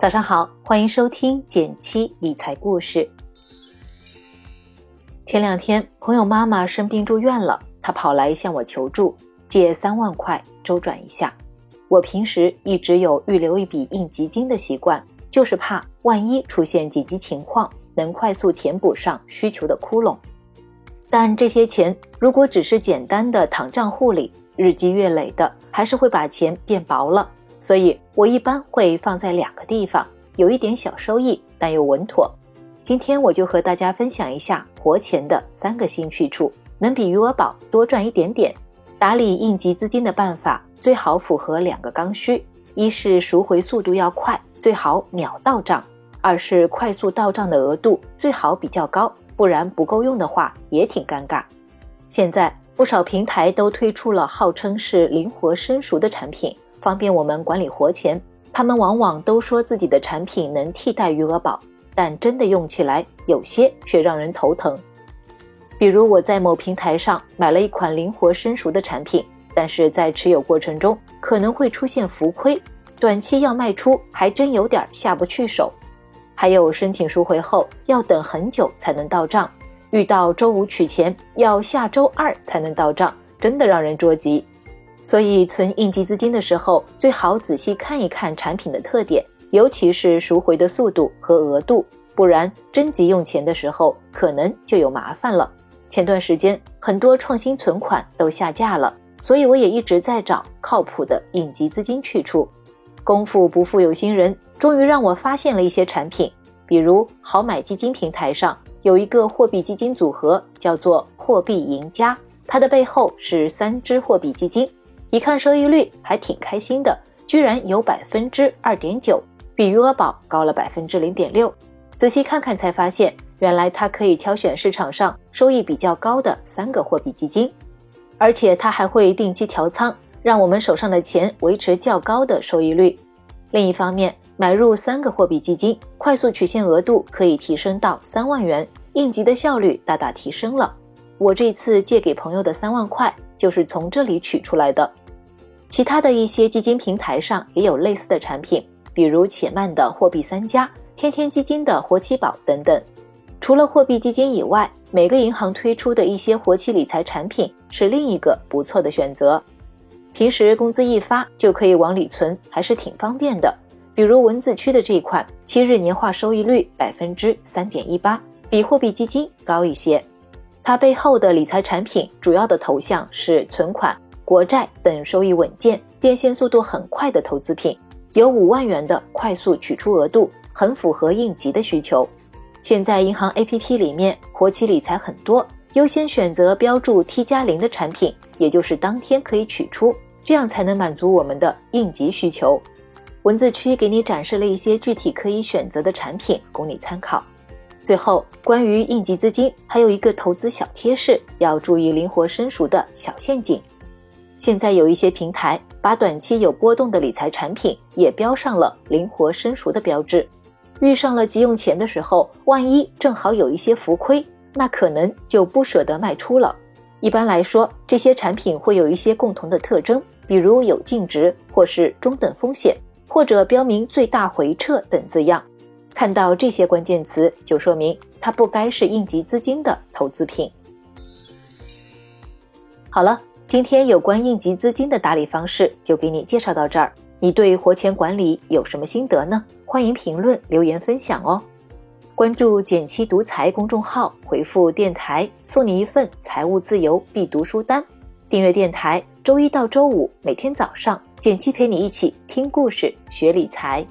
早上好，欢迎收听减七理财故事。前两天，朋友妈妈生病住院了，她跑来向我求助，借三万块周转一下。我平时一直有预留一笔应急金的习惯，就是怕万一出现紧急情况，能快速填补上需求的窟窿。但这些钱如果只是简单的躺账户里，日积月累的，还是会把钱变薄了。所以我一般会放在两个地方，有一点小收益，但又稳妥。今天我就和大家分享一下活钱的三个新去处，能比余额宝多赚一点点。打理应急资金的办法最好符合两个刚需：一是赎回速度要快，最好秒到账；二是快速到账的额度最好比较高，不然不够用的话也挺尴尬。现在不少平台都推出了号称是灵活生熟的产品。方便我们管理活钱，他们往往都说自己的产品能替代余额宝，但真的用起来，有些却让人头疼。比如我在某平台上买了一款灵活生熟的产品，但是在持有过程中可能会出现浮亏，短期要卖出还真有点下不去手。还有申请赎回后要等很久才能到账，遇到周五取钱要下周二才能到账，真的让人着急。所以存应急资金的时候，最好仔细看一看产品的特点，尤其是赎回的速度和额度，不然真急用钱的时候，可能就有麻烦了。前段时间很多创新存款都下架了，所以我也一直在找靠谱的应急资金去处。功夫不负有心人，终于让我发现了一些产品，比如好买基金平台上有一个货币基金组合，叫做货币赢家，它的背后是三只货币基金。一看收益率还挺开心的，居然有百分之二点九，比余额宝高了百分之零点六。仔细看看才发现，原来它可以挑选市场上收益比较高的三个货币基金，而且它还会定期调仓，让我们手上的钱维持较高的收益率。另一方面，买入三个货币基金，快速取现额度可以提升到三万元，应急的效率大大提升了。我这次借给朋友的三万块就是从这里取出来的。其他的一些基金平台上也有类似的产品，比如且慢的货币三家、天天基金的活期宝等等。除了货币基金以外，每个银行推出的一些活期理财产品是另一个不错的选择。平时工资一发就可以往里存，还是挺方便的。比如文字区的这一款，七日年化收益率百分之三点一八，比货币基金高一些。它背后的理财产品主要的投向是存款。国债等收益稳健、变现速度很快的投资品，有五万元的快速取出额度，很符合应急的需求。现在银行 APP 里面活期理财很多，优先选择标注 T 加零的产品，也就是当天可以取出，这样才能满足我们的应急需求。文字区给你展示了一些具体可以选择的产品，供你参考。最后，关于应急资金，还有一个投资小贴士，要注意灵活生熟的小陷阱。现在有一些平台把短期有波动的理财产品也标上了灵活生熟的标志，遇上了急用钱的时候，万一正好有一些浮亏，那可能就不舍得卖出了。一般来说，这些产品会有一些共同的特征，比如有净值，或是中等风险，或者标明最大回撤等字样。看到这些关键词，就说明它不该是应急资金的投资品。好了。今天有关应急资金的打理方式就给你介绍到这儿。你对活钱管理有什么心得呢？欢迎评论留言分享哦。关注“减七独裁公众号，回复“电台”送你一份财务自由必读书单。订阅电台，周一到周五每天早上，减七陪你一起听故事、学理财。